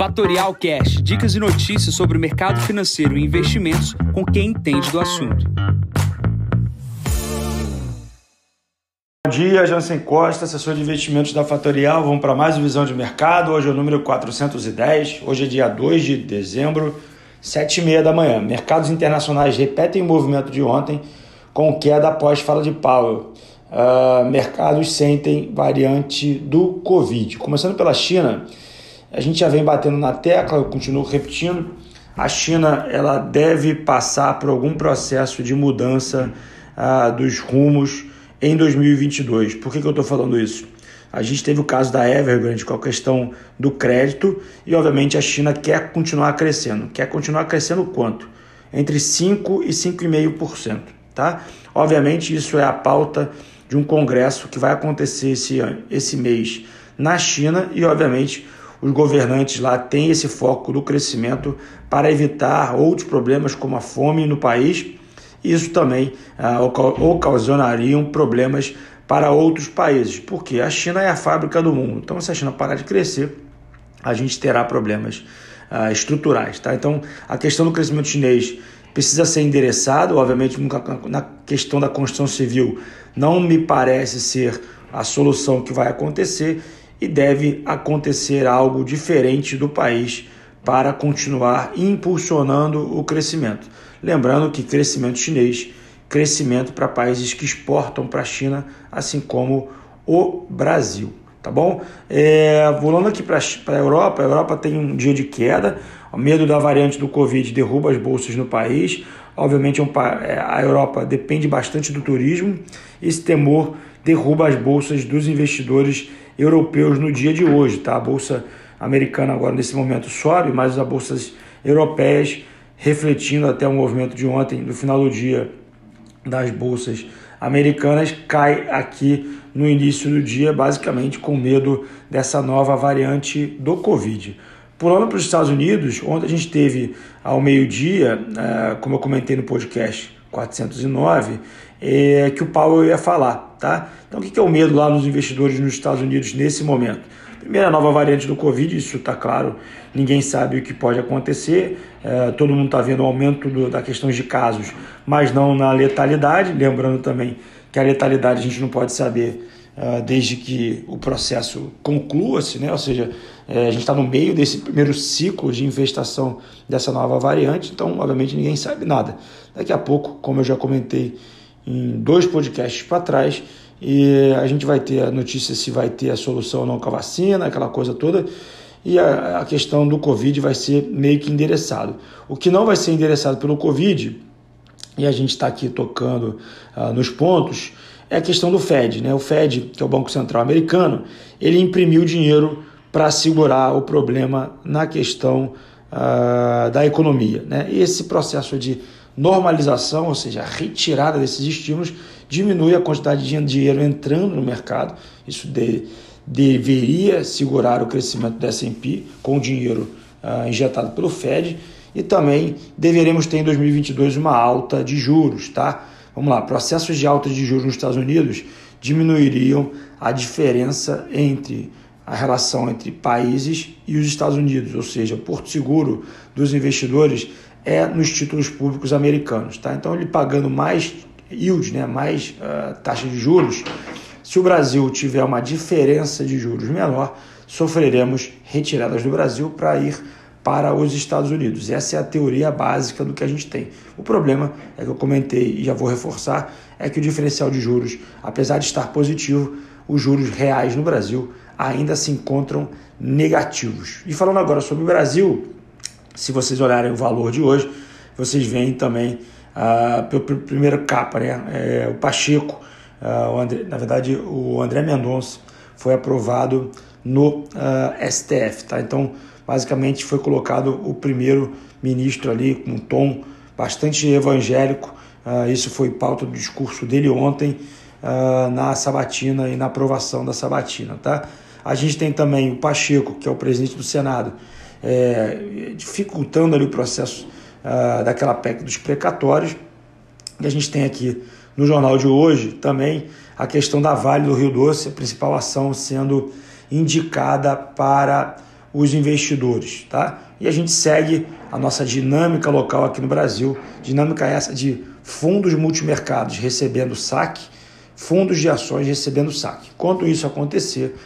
Fatorial Cash, dicas e notícias sobre o mercado financeiro e investimentos com quem entende do assunto. Bom dia, Jansen Costa, assessor de investimentos da Fatorial. Vamos para mais uma visão de mercado. Hoje é o número 410. Hoje é dia 2 de dezembro, 7h30 da manhã. Mercados internacionais repetem o movimento de ontem com queda após fala de Powell. Uh, mercados sentem variante do Covid. Começando pela China, a gente já vem batendo na tecla, eu continuo repetindo, a China ela deve passar por algum processo de mudança uh, dos rumos em 2022. Por que, que eu estou falando isso? A gente teve o caso da Evergrande com a questão do crédito e, obviamente, a China quer continuar crescendo. Quer continuar crescendo quanto? Entre 5% e 5,5%. Tá? Obviamente, isso é a pauta de um congresso que vai acontecer esse, esse mês na China e, obviamente, os governantes lá têm esse foco do crescimento para evitar outros problemas como a fome no país. Isso também ah, ocasionaria problemas para outros países, porque a China é a fábrica do mundo. Então, se a China parar de crescer, a gente terá problemas ah, estruturais. Tá? Então, a questão do crescimento chinês precisa ser endereçado, obviamente, na questão da construção civil, não me parece ser a solução que vai acontecer e deve acontecer algo diferente do país para continuar impulsionando o crescimento. Lembrando que crescimento chinês, crescimento para países que exportam para a China, assim como o Brasil. Tá bom? É, volando aqui para a Europa, a Europa tem um dia de queda, o medo da variante do Covid derruba as bolsas no país. Obviamente, é é, a Europa depende bastante do turismo. Esse temor derruba as bolsas dos investidores europeus no dia de hoje. Tá? A bolsa americana agora nesse momento sobe, mas as bolsas europeias refletindo até o movimento de ontem, no final do dia das bolsas americanas, cai aqui no início do dia, basicamente com medo dessa nova variante do Covid. Pulando para os Estados Unidos, ontem a gente teve ao meio-dia, é, como eu comentei no podcast 409, é, que o Powell ia falar. Tá? Então, o que é o medo lá nos investidores nos Estados Unidos nesse momento? Primeiro, a nova variante do Covid, isso está claro, ninguém sabe o que pode acontecer, é, todo mundo está vendo o aumento do, da questão de casos, mas não na letalidade. Lembrando também que a letalidade a gente não pode saber uh, desde que o processo conclua-se, né? ou seja, é, a gente está no meio desse primeiro ciclo de infestação dessa nova variante, então, obviamente, ninguém sabe nada. Daqui a pouco, como eu já comentei em dois podcasts para trás, e a gente vai ter a notícia se vai ter a solução ou não com a vacina, aquela coisa toda, e a, a questão do Covid vai ser meio que endereçado. O que não vai ser endereçado pelo Covid, e a gente está aqui tocando uh, nos pontos, é a questão do Fed. Né? O Fed, que é o Banco Central americano, ele imprimiu dinheiro para segurar o problema na questão uh, da economia. Né? Esse processo de normalização, ou seja, a retirada desses estímulos, diminui a quantidade de dinheiro entrando no mercado. Isso de, deveria segurar o crescimento do S&P com o dinheiro uh, injetado pelo Fed e também deveremos ter em 2022 uma alta de juros, tá? Vamos lá, processos de alta de juros nos Estados Unidos diminuiriam a diferença entre a relação entre países e os Estados Unidos, ou seja, o porto seguro dos investidores é nos títulos públicos americanos, tá? Então ele pagando mais yield, né, mais uh, taxa de juros, se o Brasil tiver uma diferença de juros menor, sofreremos retiradas do Brasil para ir para os Estados Unidos. Essa é a teoria básica do que a gente tem. O problema é que eu comentei e já vou reforçar, é que o diferencial de juros, apesar de estar positivo, os juros reais no Brasil ainda se encontram negativos. E falando agora sobre o Brasil, se vocês olharem o valor de hoje, vocês veem também a uh, primeira capa, né? É, o Pacheco, uh, o André, na verdade o André Mendonça foi aprovado no uh, ah, STF, tá? Então basicamente foi colocado o primeiro ministro ali com um tom bastante evangélico. Uh, isso foi pauta do discurso dele ontem na sabatina e na aprovação da sabatina, tá? A gente tem também o Pacheco, que é o presidente do Senado, é, dificultando ali o processo uh, daquela PEC dos precatórios. E a gente tem aqui no jornal de hoje também a questão da Vale do Rio Doce, a principal ação sendo indicada para os investidores, tá? E a gente segue a nossa dinâmica local aqui no Brasil, dinâmica essa de fundos multimercados recebendo saque, fundos de ações recebendo saque. Quando isso acontecer,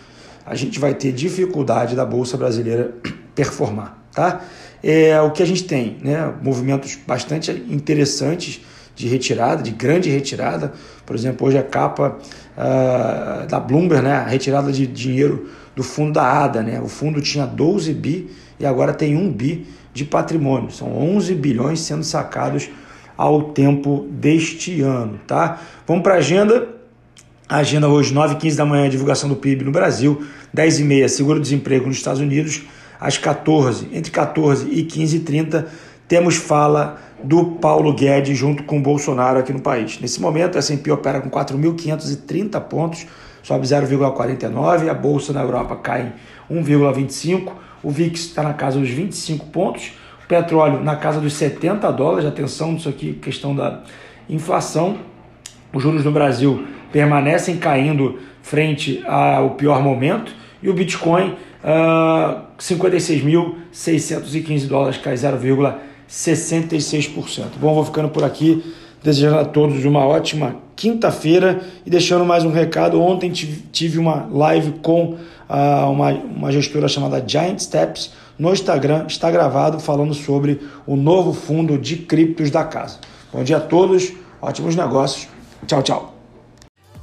a gente vai ter dificuldade da bolsa brasileira performar, tá? É o que a gente tem, né? Movimentos bastante interessantes de retirada, de grande retirada. Por exemplo, hoje a capa uh, da Bloomberg, né? A retirada de dinheiro do fundo da ADA, né? O fundo tinha 12 bi e agora tem 1 bi de patrimônio. São 11 bilhões sendo sacados ao tempo deste ano, tá? Vamos para a agenda. Agenda hoje, 9h15 da manhã, divulgação do PIB no Brasil, 10h30, seguro-desemprego nos Estados Unidos, às 14 entre 14 e 15h30, temos fala do Paulo Guedes junto com Bolsonaro aqui no país. Nesse momento, a S&P opera com 4.530 pontos, sobe 0,49, a bolsa na Europa cai 1,25, o VIX está na casa dos 25 pontos, o petróleo na casa dos 70 dólares, atenção nisso aqui, questão da inflação, os juros no Brasil permanecem caindo frente ao pior momento e o Bitcoin uh, ah, 56.615 dólares, cai 0,66%. Bom, vou ficando por aqui, desejando a todos uma ótima quinta-feira e deixando mais um recado. Ontem tive uma live com uh, uma, uma gestora chamada Giant Steps no Instagram, está gravado falando sobre o novo fundo de criptos da casa. Bom dia a todos, ótimos negócios. Tchau, tchau.